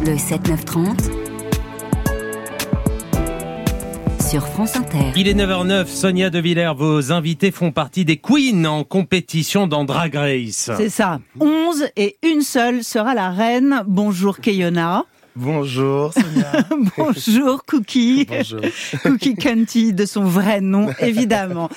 Bleu 7930 sur France Inter. Il est 9h09, Sonia De Villers, vos invités font partie des queens en compétition dans Drag Race. C'est ça. 11 et une seule sera la reine. Bonjour Kayona. Bonjour Sonia. Bonjour Cookie. Bonjour. Cookie Cunty de son vrai nom, évidemment.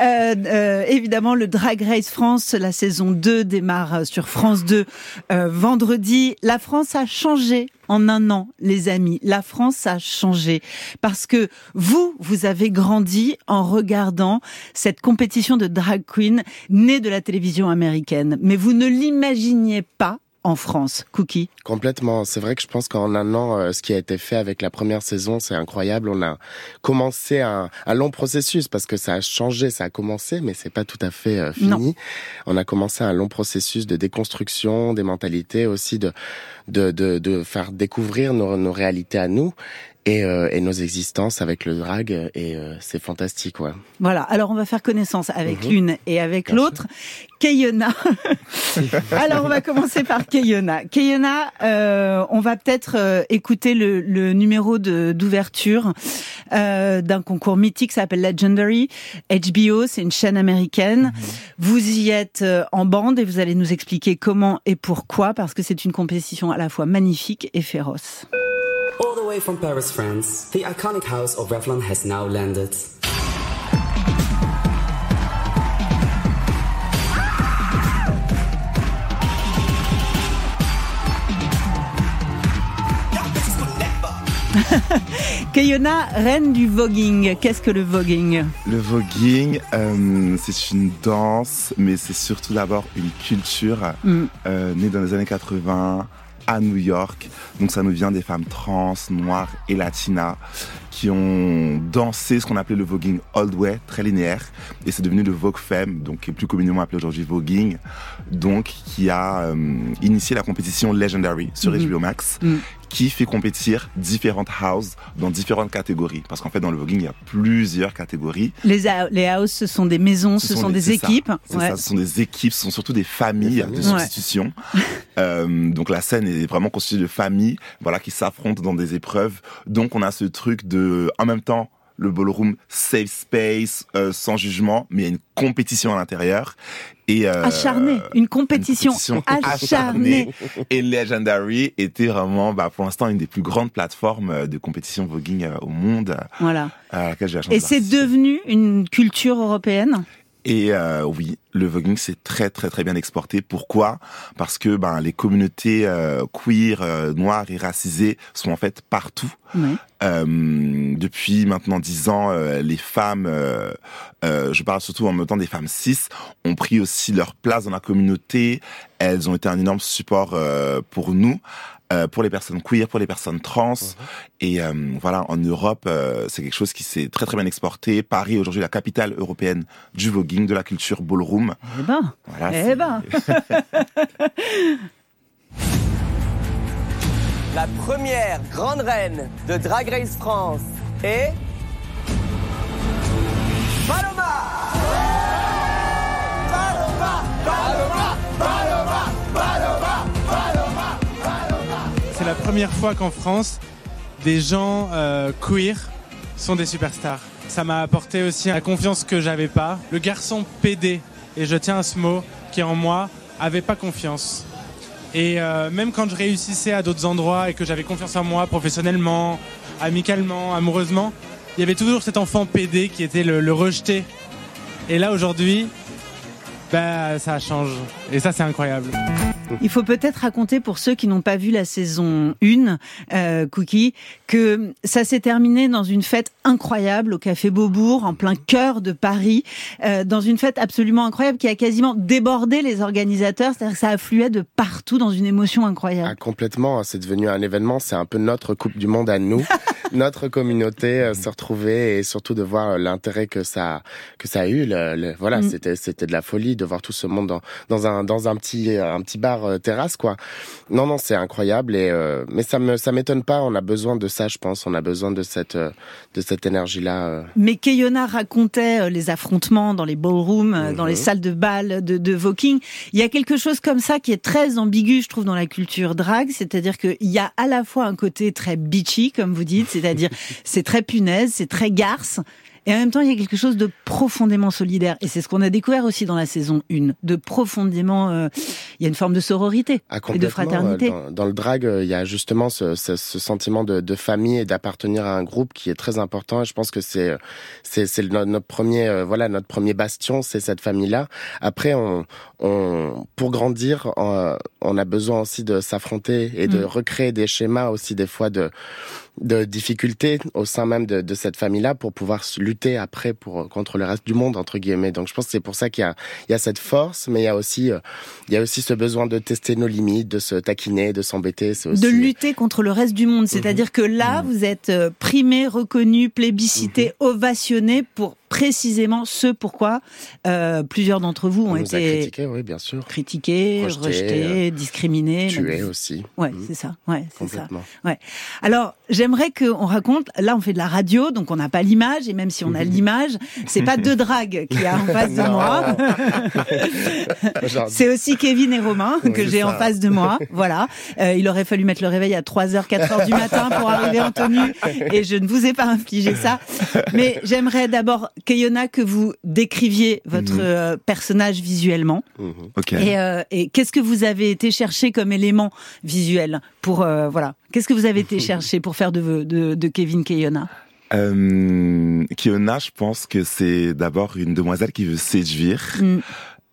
Euh, euh, évidemment, le Drag Race France, la saison 2 démarre sur France 2 euh, vendredi. La France a changé en un an, les amis. La France a changé parce que vous, vous avez grandi en regardant cette compétition de drag queen née de la télévision américaine. Mais vous ne l'imaginiez pas en France. Cookie Complètement. C'est vrai que je pense qu'en un an, euh, ce qui a été fait avec la première saison, c'est incroyable. On a commencé un, un, long processus parce que ça a changé, ça a commencé, mais c'est pas tout à fait euh, fini. Non. On a commencé un long processus de déconstruction des mentalités, aussi de de, de, de faire découvrir nos, nos réalités à nous. Et, euh, et, nos existences avec le drag et euh, c'est fantastique ouais. Voilà, alors on va faire connaissance avec mmh. l'une et avec l'autre. Kayona. alors on va commencer par Kayona. Kayona, euh, on va peut-être euh, écouter le, le numéro d'ouverture euh, d'un concours mythique, ça s'appelle Legendary. HBO, c'est une chaîne américaine. Mmh. Vous y êtes euh, en bande et vous allez nous expliquer comment et pourquoi, parce que c'est une compétition à la fois magnifique et féroce. All the way from Paris, France, the iconic house of Revlon has now landed. Kayona, reine du voguing. Qu'est-ce que le voguing? Le voguing, euh, c'est une danse, mais c'est surtout d'abord une culture mm. euh, née dans les années 80 à New York. Donc ça nous vient des femmes trans, noires et latinas qui ont dansé ce qu'on appelait le voguing old way, très linéaire, et c'est devenu le Vogue Femme, donc qui est plus communément appelé aujourd'hui voguing, donc qui a euh, initié la compétition Legendary sur Mhm. HBO Max, mm -hmm. Qui fait compétir différentes houses dans différentes catégories, parce qu'en fait dans le voguing il y a plusieurs catégories. Les, les houses, ce sont des maisons, ce, ce sont, sont, des, des équipes. Ça, ouais. ça, ce sont des équipes, ce sont surtout des familles, familles. de substitution. Ouais. euh, donc la scène est vraiment constituée de familles, voilà, qui s'affrontent dans des épreuves. Donc on a ce truc de, en même temps, le ballroom safe space, euh, sans jugement, mais il y a une compétition à l'intérieur. Et euh, acharnée, une compétition, une compétition acharnée. Et Legendary était vraiment, bah, pour l'instant, une des plus grandes plateformes de compétition voguing au monde. Voilà. À laquelle j'ai la chance Et c'est devenu une culture européenne? Et euh, oui, le voguing c'est très très très bien exporté. Pourquoi? Parce que ben les communautés euh, queer, euh, noires et racisées sont en fait partout. Oui. depuis maintenant dix ans, euh, les femmes, euh, je parle surtout en même temps des femmes cis, ont pris aussi leur place dans la communauté. Elles ont été un énorme support euh, pour nous. Euh, pour les personnes queer, pour les personnes trans. Mhm. Mm -hmm. Et euh, voilà, en Europe, euh, c'est quelque chose qui s'est très très bien exporté. Paris, aujourd'hui, la capitale européenne du voguing, de la culture ballroom. Eh ben, voilà, eh ben. la première grande reine de Drag Race France est. Paloma, la première fois qu'en France, des gens euh, queer sont des superstars. Ça m'a apporté aussi la confiance que j'avais pas. Le garçon PD, et je tiens à ce mot, qui en moi avait pas confiance. Et euh, même quand je réussissais à d'autres endroits et que j'avais confiance en moi professionnellement, amicalement, amoureusement, il y avait toujours cet enfant PD qui était le, rejeté. Et là aujourd'hui, bah, ça change. Et ça c'est incroyable. Il faut peut-être raconter pour ceux qui n'ont pas vu la saison 1, euh, Cookie, que ça s'est terminé dans une fête incroyable au Café Beaubourg, en plein cœur de Paris, euh, dans une fête absolument incroyable qui a quasiment débordé les organisateurs, c'est-à-dire que ça affluait de partout dans une émotion incroyable. Ah, complètement, c'est devenu un événement, c'est un peu notre Coupe du Monde à nous. notre communauté euh, se retrouver et surtout de voir l'intérêt que ça que ça a eu. Le, voilà, mm. c'était c'était de la folie de voir tout ce monde dans dans un dans un petit un petit bar euh, terrasse quoi. Non non, c'est incroyable et mais ça me ça m'étonne pas. On a besoin de ça, je pense. On a besoin de cette de cette énergie là. Mais Keyona racontait les affrontements dans les ballrooms, dans les mhm. salles de bal de, de Voking. Il y a quelque chose comme ça qui est très ambigu, je trouve, dans la culture drag, c'est-à-dire qu'il y a à la fois un côté très bitchy, comme vous dites, c'est-à-dire c'est très punaise, c'est très garce, et en même temps, il y a quelque chose de profondément solidaire. Et c'est ce qu'on a découvert aussi dans la saison 1, de profondément... Euh, il y a une forme de sororité ah, et de fraternité. Dans, dans, le drag, euh, il y a justement ce, ce, ce sentiment de, de, famille et d'appartenir à un groupe qui est très important. Et je pense que c'est c'est notre premier euh, voilà notre premier bastion, c'est cette famille-là. Après, on, on pour grandir, on, on a besoin aussi de s'affronter et de mm. recréer des schémas aussi des fois de de difficultés au sein même de, de cette famille-là pour pouvoir lutter après pour contre le reste du monde entre guillemets. Donc je pense que c'est pour ça qu'il y a il y a cette force, mais il y a aussi euh, il y a aussi ce besoin de tester nos limites, de se taquiner, de s'embêter. Aussi... De lutter contre le reste du monde. C'est-à-dire mhm. que là, mhm. vous êtes euh, primé, reconnu, plébiscité, mhm. ovationné pour précisément ce pourquoi euh, plusieurs d'entre vous ont été critiqués, oui, bien sûr. critiqués, rejetés, discriminés, tués aussi. Ouais, c'est ça. Ouais, c'est ça. Ouais. Alors, j'aimerais qu'on raconte. Là, on fait de la radio, donc on n'a pas l'image, et même si on a l'image, c'est pas deux dragues qu'il y a en face de moi. c'est aussi Kevin et Romain que j'ai en face de moi. Voilà. Euh, il aurait fallu mettre le réveil à 3h, 4h du matin pour arriver en tenue, et je ne vous ai pas infligé ça. Mais j'aimerais d'abord, Kayona, que vous décriviez votre mhm. euh, personnage visuellement. Mhm. Et, euh, et qu'est-ce que vous avez été chercher comme élément visuel pour euh, voilà Qu'est-ce que vous avez été chercher pour faire de, de, de Kevin Kayona euh, Kiona, je pense que c'est d'abord une demoiselle qui veut séduire. Mm.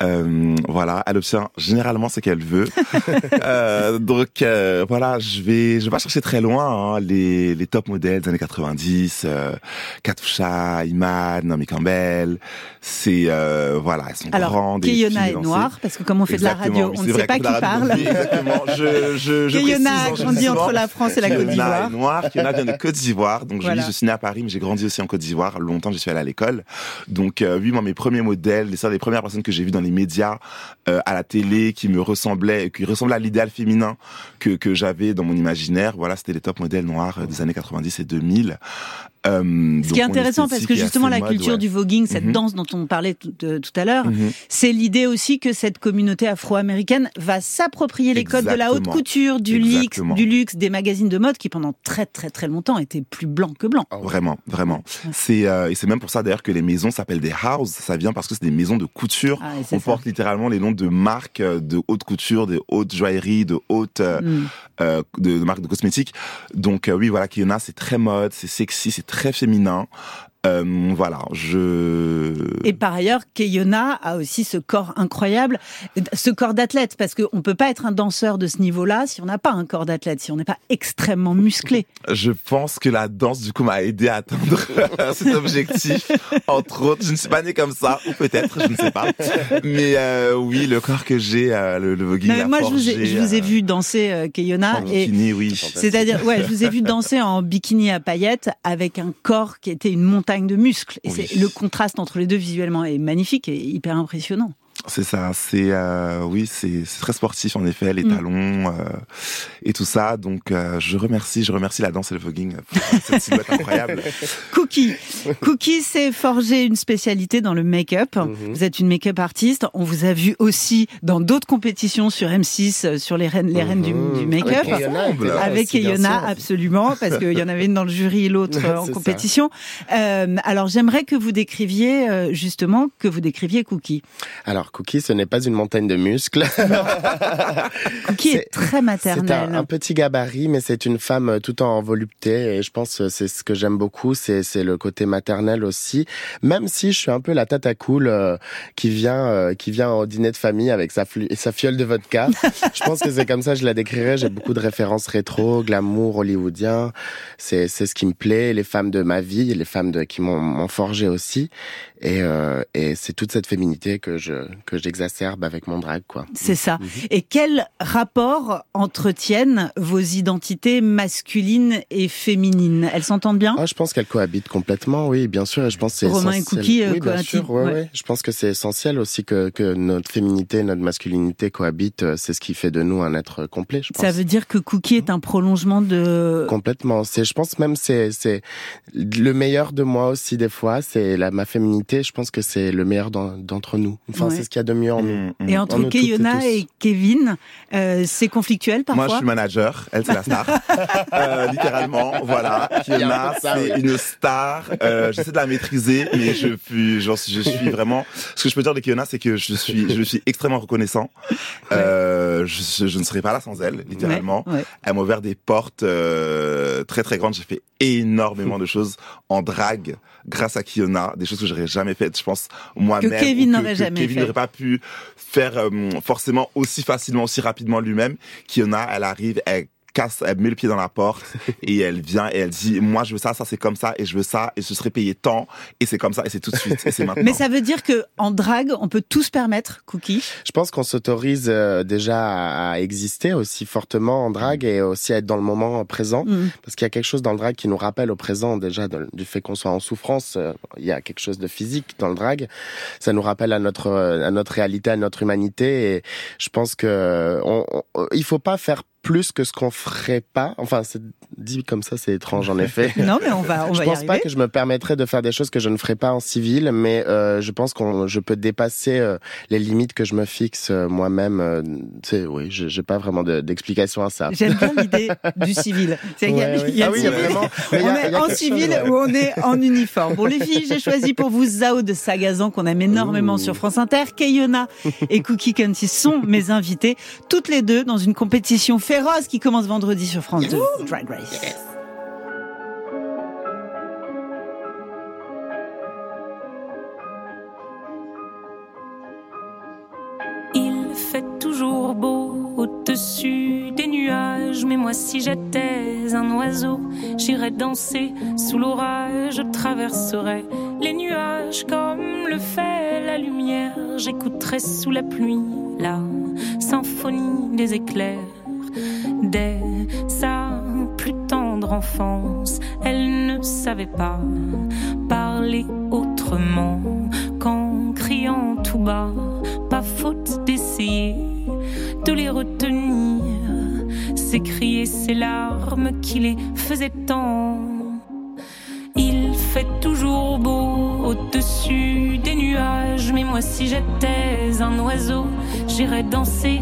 Euh, voilà, elle obtient généralement ce qu'elle veut. euh, donc euh, voilà, je vais, je vais pas chercher très loin. Hein, les, les top modèles des années 90, euh, Katusha, Iman, Naomi Campbell, c'est euh, voilà, elles sont Alors, grandes. Keyona est noire parce que comme on fait de la radio, on ne sait pas qui parle. exactement. Je, je, je Keyona a grandi entre la France et la Côte d'Ivoire. Noire. Keyona vient de Côte d'Ivoire. Donc voilà. je, je suis né à Paris, mais j'ai grandi aussi en Côte d'Ivoire. Longtemps, je suis allé à l'école. Donc oui, moi mes premiers modèles, les des premières personnes que j'ai vues dans les médias, euh, à la télé, qui me ressemblaient, qui ressemblaient à l'idéal féminin que, que j'avais dans mon imaginaire. Voilà, c'était les top modèles noirs euh, des années 90 et 2000. Euh, Ce qui est intéressant parce que justement la culture du voguing, cette mhm. danse dont on parlait tout, euh, tout à l'heure, mhm. c'est l'idée aussi que cette communauté afro-américaine va s'approprier les codes de la haute couture, du luxe, du luxe, des magazines de mode qui pendant très très très longtemps étaient plus blancs que blancs. Vraiment, vraiment. C'est euh, et c'est même pour ça d'ailleurs que les maisons s'appellent des houses. Ça vient parce que c'est des maisons de couture. Ah, on porte littéralement les noms de marques de haute couture, de haute joaillerie, de haute mm. euh, de, de, marques de cosmétiques. Donc oui, voilà, Kiona, c'est très mode, c'est sexy, c'est très féminin. Euh, voilà, je. Et par ailleurs, Keyona a aussi ce corps incroyable, ce corps d'athlète, parce qu'on ne peut pas être un danseur de ce niveau-là si on n'a pas un corps d'athlète, si on n'est pas extrêmement musclé. Je pense que la danse, du coup, m'a aidé à atteindre cet objectif. Entre autres, je ne suis pas né comme ça, ou peut-être, je ne sais pas. Mais euh, oui, le corps que j'ai, euh, le, le voguing. moi, je vous ai, je vous ai vu danser Keyona. En bikini, oui. C'est-à-dire, ouais, je vous ai vu danser en bikini à paillettes avec un corps qui était une montagne de muscles. Et c'est le contraste entre les deux visuellement est magnifique et hyper impressionnant. C'est ça, c'est euh, oui, c'est très sportif en effet, les mm. talons euh, et tout ça. Donc euh, je remercie, je remercie la danse et le voguing pour cette silhouette incroyable. Cookie, Cookie s'est forgé une spécialité dans le make-up. Mm-hmm. Vous êtes une make-up artiste. On vous a vu aussi dans d'autres compétitions sur M6 euh, sur les reines, les reines du, du make-up avec Yona, absolument, parce qu'il y en avait une dans le jury et l'autre en compétition. alors j'aimerais que vous décriviez justement que vous décriviez Cookie. Alors Cookie, ce n'est pas une montagne de muscles. Cookie est, très maternelle. C'est un, petit gabarit, mais c'est une femme euh, tout en volupté. Et je pense que c'est ce que j'aime beaucoup, c'est le côté maternel aussi. Même si je suis un peu la tata cool euh, qui vient euh, qui vient au dîner de famille avec sa, sa fiole de vodka. je pense que c'est comme ça que je la décrirais. J'ai beaucoup de références rétro, glamour hollywoodien. C'est c'est ce qui me plaît. Les femmes de ma vie, les femmes de qui m'ont forgé aussi. Et, et c'est toute cette féminité que je que j'exacerbe avec mon drag, quoi. C'est ça. Et quel rapport entretiennent vos identités masculines et féminines? Elles s'entendent bien? Ah, je pense qu'elles cohabitent complètement, oui, bien sûr. Et je pense que c'est Romain et essentiel. Cookie, euh, oui, bien sûr, ouais, ouais. ouais. Je pense que c'est essentiel aussi que, que notre féminité, notre masculinité cohabitent. Euh, C'est ce qui fait de nous un être complet, je pense. Ça veut dire que Cookie est un prolongement de... Complètement. C'est, je pense même c'est c'est le meilleur de moi aussi des fois. C'est la ma féminité. Je pense que c'est le meilleur d'en- d'entre nous. Enfin, Ouais. Qu'il y a de mieux en nous. Mm, mm. Et En entre nous toutes et Keyona Kevin, euh, c'est conflictuel parfois Moi, je suis manager. Elle, c'est la star. Euh, littéralement, voilà. Il y a un Kiona, peu ça, c'est une star. Euh, J'essaie de la maîtriser, mais je suis, je vraiment. Ce que je peux dire de Kiona, c'est que je suis, je suis extrêmement reconnaissant. Euh, je, je ne serais pas là sans elle, littéralement. Ouais, ouais. Elle m'a ouvert des portes euh, très très grandes. J'ai fait énormément de choses en drague grâce à Kiona, des choses que j'aurais jamais faites. Je pense moi-même Que Kevin n'aurait jamais Kevin fait. Pas pu faire euh, forcément aussi facilement, aussi rapidement lui-même. Kiona, elle arrive, elle casse, elle met le pied dans la porte et elle vient et elle dit moi je veux ça, ça c'est comme ça et je veux ça et ce serait payé tant et c'est comme ça et c'est tout de suite et c'est maintenant. Mais ça veut dire que en drague, on peut tout se permettre, Cookie? Je pense qu'on s'autorise euh, déjà à, à exister aussi fortement en drague et aussi à être dans le moment présent. Mm. Parce qu'il y a quelque chose dans le drag qui nous rappelle au présent déjà du fait qu'on soit en souffrance. euh, Il y a quelque chose de physique dans le drag. Ça nous rappelle à notre euh, à notre réalité, à notre humanité. Et je pense que on, on- il faut pas faire plus que ce qu'on ferait pas. Enfin, c'est dit comme ça, c'est étrange en effet. Non, mais on va, on je va y pense arriver. pas que je me permettrais de faire des choses que je ne ferais pas en civil, mais euh, je pense qu'on je peux dépasser euh, les limites que je me fixe euh, moi-même. euh, c'est oui, je- j'ai pas vraiment de- d'explication à ça. J'aime bien l'idée du civil. C'est- a- y a Ah oui, y a civil, vraiment- on est il y a en civil chose, ouais. ou on est en uniforme. Bon, les filles, j'ai choisi pour vous Zao de Sagazan qu'on aime énormément Ouh. sur France Inter. Kayona et Cookie Conti sont mes invités, toutes les deux dans une compétition qui commence vendredi sur France 2. Drag Race. Il fait toujours beau au-dessus des nuages, mais moi si j'étais un oiseau, j'irais danser sous l'orage, je traverserais les nuages comme le fait la lumière, j'écouterais sous la pluie la symphonie des éclairs. Dès sa plus tendre enfance, elle ne savait pas parler autrement qu'en criant tout bas. Pas faute d'essayer de les retenir, s'écrier ces larmes qui les faisaient tant. Il fait toujours beau au-dessus des nuages, mais moi si j'étais un oiseau, j'irais danser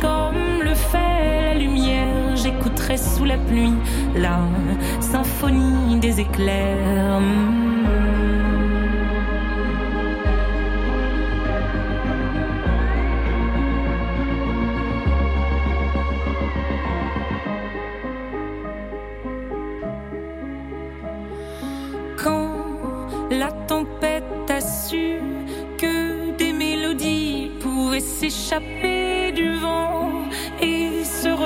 comme le fait la lumière. J'écouterais sous la pluie la symphonie des éclairs. Quand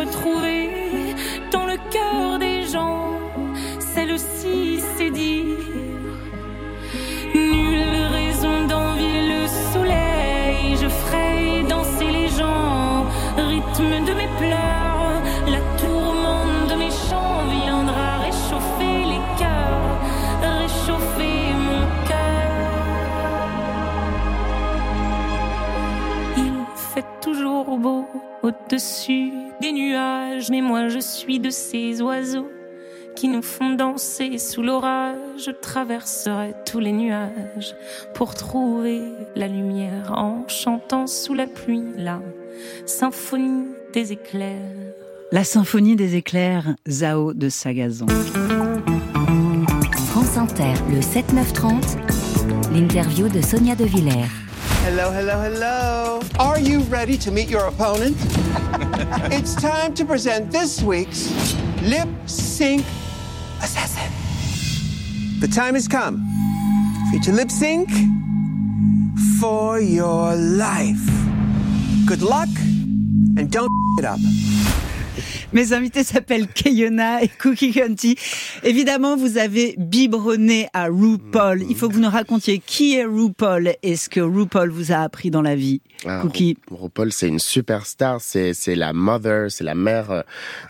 retrouver dans le cœur des gens, celle-ci s'est dit Nulle raison d'envier le soleil, je ferai danser les gens, rythme de mes pleurs, au-dessus des nuages, mais moi je suis de ces oiseaux qui nous font danser sous l'orage. Je traverserai tous les nuages pour trouver la lumière en chantant sous la pluie la symphonie des éclairs. La symphonie des éclairs, Zao de Sagazon. France Inter, le 7-9-30, l'interview de Sonia De Villers. Hello, hello, hello. Are you ready to meet your opponent? it's time to present this week's Lip Sync Assassin. The time has come for you to lip sync for your life. Good luck and don't it up. Mes invités s'appellent Kayona et Cookie Conti. Évidemment, vous avez biberonné à RuPaul. Il faut que vous nous racontiez qui est RuPaul et ce que RuPaul vous a appris dans la vie. Ah, Cookie. RuPaul, c'est une superstar, c'est c'est la mother, c'est la mère euh,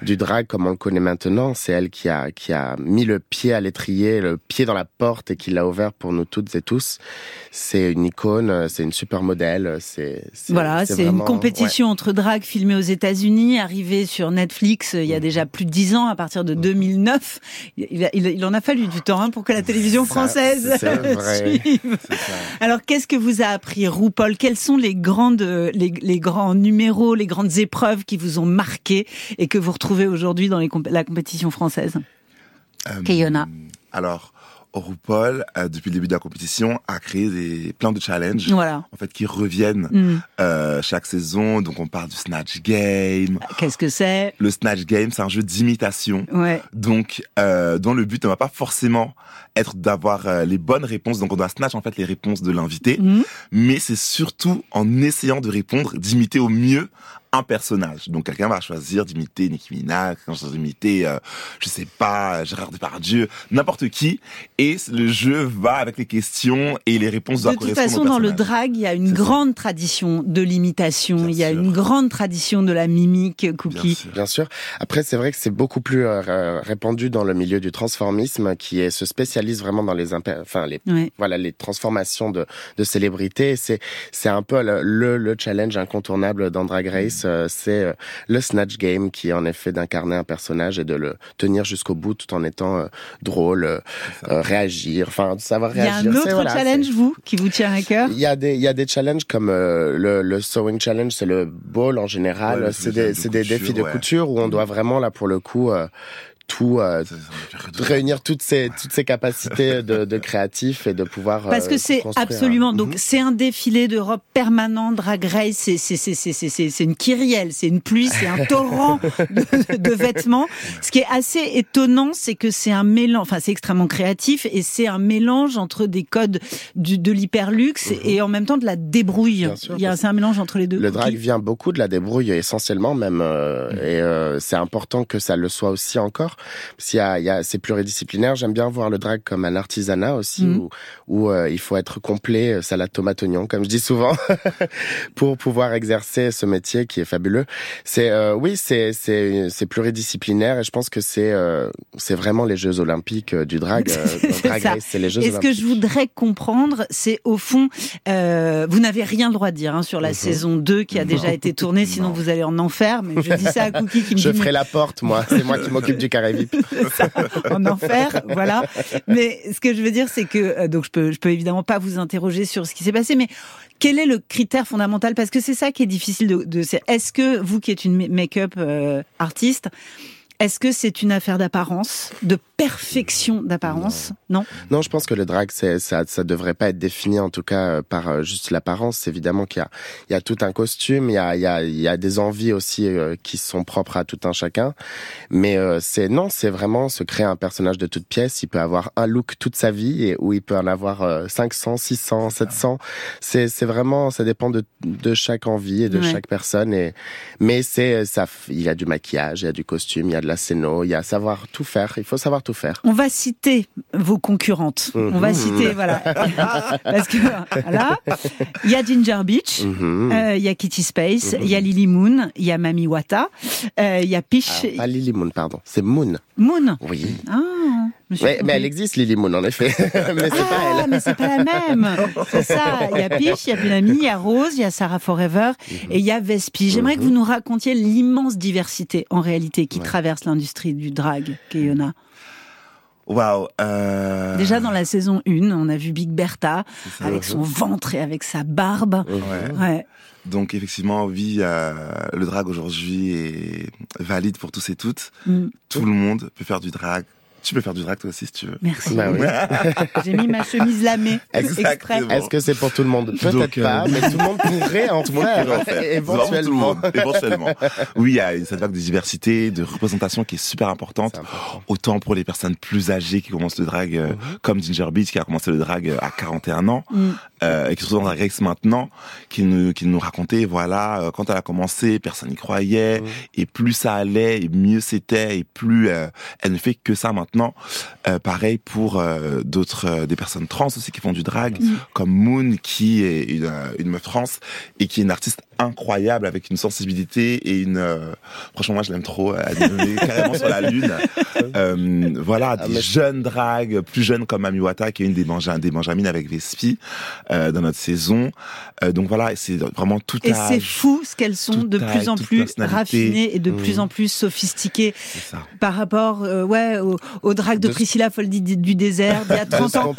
du drag comme on le connaît maintenant. C'est elle qui a qui a mis le pied à l'étrier, le pied dans la porte et qui l'a ouvert pour nous toutes et tous. C'est une icône, euh, c'est une super modèle. C'est c'est- Voilà, c'est une compétition entre drag filmée aux États-Unis, arrivée sur Netflix euh, il y a Mm. déjà plus de dix ans, à partir de 2009. Il, a- il, il en a fallu du temps hein, pour que la télévision Ça, française suive. Alors, qu'est-ce que vous a appris RuPaul? Quels sont les grandes, les, les grands numéros, les grandes épreuves qui vous ont marqué et que vous retrouvez aujourd'hui dans les comp- la compétition française? Euh, Kayona. Alors, RuPaul, euh, depuis le début de la compétition, a créé des, plein de challenges. Voilà. En fait, qui reviennent Hmm. euh, chaque saison. Donc, on parle du Snatch Game. Qu'est-ce que c'est? Le Snatch Game, c'est un jeu d'imitation. Ouais. Donc, euh, dont le but ne va pas forcément être d'avoir euh, les bonnes réponses. Donc, on doit snatch en fait les réponses de l'invité. Mhm. Mais c'est surtout en essayant de répondre, d'imiter au mieux un personnage. Donc, quelqu'un va choisir d'imiter Nicki Minaj, quelqu'un va choisir d'imiter, euh, je sais pas, Gérard Depardieu, n'importe qui. Et le jeu va avec les questions et les réponses De toute façon, au dans le drag, il y a une ça. grande tradition de l'imitation. Il y a sûr. une grande tradition de la mimique, Bien Cookie. sûr. Bien sûr. Après, c'est vrai que c'est beaucoup plus euh, répandu dans le milieu du transformisme, qui est, se spécialise vraiment dans les, impé- enfin les, Ouais. voilà, les transformations de, de célébrités. C'est, c'est un peu le, le, le challenge incontournable dans Drag Race. Euh, C'est euh, le snatch game, qui est en effet d'incarner un personnage et de le tenir jusqu'au bout, tout en étant euh, drôle, euh, réagir, enfin de savoir Il y a réagir. un autre voilà, challenge, vous, qui vous tient à cœur? Il y a des il y a des challenges comme euh, le, le sewing challenge, c'est le ball en général. Ouais, c'est des des défis de ouais. couture où on doit vraiment là pour le coup euh, tout euh, de- réunir toutes ces toutes ces capacités de, de créatif et de pouvoir Parce euh, que c'est construire un- absolument donc Mhm. c'est un défilé d'Europe permanent drag race c'est c'est c'est c'est c'est c'est c'est une kyrielle c'est une pluie c'est un torrent de, de vêtements. Ce qui est assez étonnant c'est que c'est un mélange enfin c'est extrêmement créatif et c'est un mélange entre des codes du, de l'hyperluxe et en même temps de la débrouille. Mhm. Bien sûr, il y a c'est un mélange entre les deux. Le drag Qui- vient beaucoup de la débrouille essentiellement même euh, et euh, c'est important que ça le soit aussi encore parce qu'il y a, il y a c'est pluridisciplinaire j'aime bien voir le drag comme un artisanat aussi Mhm. où où euh, il faut être complet euh, salade tomate oignon comme je dis souvent pour pouvoir exercer ce métier qui est fabuleux c'est euh, oui c'est c'est c'est pluridisciplinaire et je pense que c'est euh, c'est vraiment les Jeux Olympiques euh, du drag euh, Drag. Race, c'est les Jeux Et ce que je voudrais comprendre, c'est au fond, euh, vous n'avez rien le droit de dire hein, sur la Mhm. saison 2 qui a déjà été tournée, sinon Non. vous allez en enfer. Mais je dis ça à Cookie qui me je dit ferai la porte moi c'est moi qui m'occupe du carré En enfer, voilà. Mais ce que je veux dire, c'est que euh, donc je peux, peux évidemment pas vous interroger sur ce qui s'est passé, mais quel est le critère fondamental? Parce que c'est ça qui est difficile de. de Est-ce que vous, qui êtes une make-up euh, artiste, est-ce que c'est une affaire d'apparence, de perfection d'apparence? Non. Non, je pense que le drag, c'est, ça, ça devrait pas être défini en tout cas euh, par euh, juste l'apparence. Évidemment qu'il y a, il y a tout un costume, il y a, il y a, il y a des envies aussi euh, qui sont propres à tout un chacun. Mais euh, c'est non, c'est vraiment se créer un personnage de toute pièce. Il peut avoir un look toute sa vie et où il peut en avoir euh, 500, 600, 700. C'est, c'est vraiment, ça dépend de, de chaque envie et de Ouais. chaque personne. Et mais c'est ça, il y a du maquillage, il y a du costume, il y a de la scéno, il y a savoir tout faire. Il faut savoir tout faire. On va citer vos concurrentes. On va Mhm. citer, voilà. Parce que, voilà. Il y a Ginger Beach. Mhm. euh, Il y a Kitty Space, il Mhm. y a Lily Moon, il y a Mami Wata, euh, il y a Peach Ah, pas Lily Moon, pardon. C'est Moon. Moon. Oui. Ah, Mais, elle existe, Lily Moon, en effet. mais c'est pas Ah, elle. mais c'est pas la même. C'est ça. Il y a Peach, il y a Bunami, il y a Rose, il y a Sarah Forever et il y a Vespi. J'aimerais que vous nous racontiez l'immense diversité en réalité qui Ouais. traverse l'industrie du drag, Kayona. Waouh. Euh... Déjà dans la saison 1, on a vu Big Bertha avec son ventre et avec sa barbe. Ouais. ouais. Donc effectivement, oui, euh, le drag aujourd'hui est valide pour tous et toutes. Mm. Tout le monde peut faire du drag tu peux faire du drag toi aussi si tu veux. Merci. Bah oui. J'ai mis ma chemise lamée exprès. Est-ce que c'est pour tout le monde? Peut-être pas, euh, mais tout le monde pourrait en tout faire, faire. éventuellement. éventuellement. Oui, il y a cette vague de diversité, de représentation qui est super importante. Autant pour les personnes plus âgées qui commencent le drag, euh, mhm. comme Ginger Beach qui a commencé le drag euh, à 41 ans mm. euh, et qui se retrouve dans Drag Race maintenant, qui nous qui nous racontait voilà quand elle a commencé, personne n'y croyait mm. et plus ça allait et mieux c'était et plus elle ne fait que ça maintenant maintenant. Euh, pareil pour euh, d'autres, euh, des personnes trans aussi qui font du drag, mm. comme Moon qui est une, une meuf trans et qui est une artiste incroyable avec une sensibilité et une franchement moi je l'aime trop elle est carrément sur la lune voilà ah, des jeunes drags plus jeunes comme Amiwata qui est une des, Benja des Benjamines avec Vespi dans notre saison donc voilà c'est vraiment tout et c'est fou ce qu'elles sont de plus en plus raffinées et de plus en plus sophistiquées par rapport ouais au, au drag de, Priscilla Foldy du désert d'il y a 30 ans.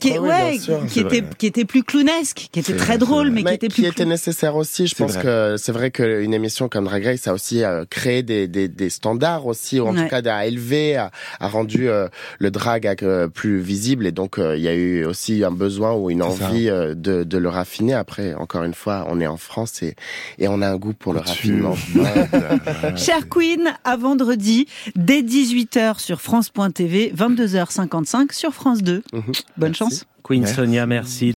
qui, ouais, qui était, qui était plus clownesque, qui était très drôle, mais, qui était plus. Qui était nécessaire aussi. Je pense que c'est vrai qu'une émission comme Drag Race a aussi euh, créé des, des, des standards aussi, ou en tout cas a élevé, a, a rendu euh, le drag euh, plus visible. Et donc, il y a eu aussi un besoin ou une envie de, de le raffiner. Après, encore une fois, on est en France et, et on a un goût pour le raffinement. Cher Queen, à vendredi, dès 18h sur France.tv, 22h55 sur France 2. Mhm. Bonne chance. Queen Sonia, merci.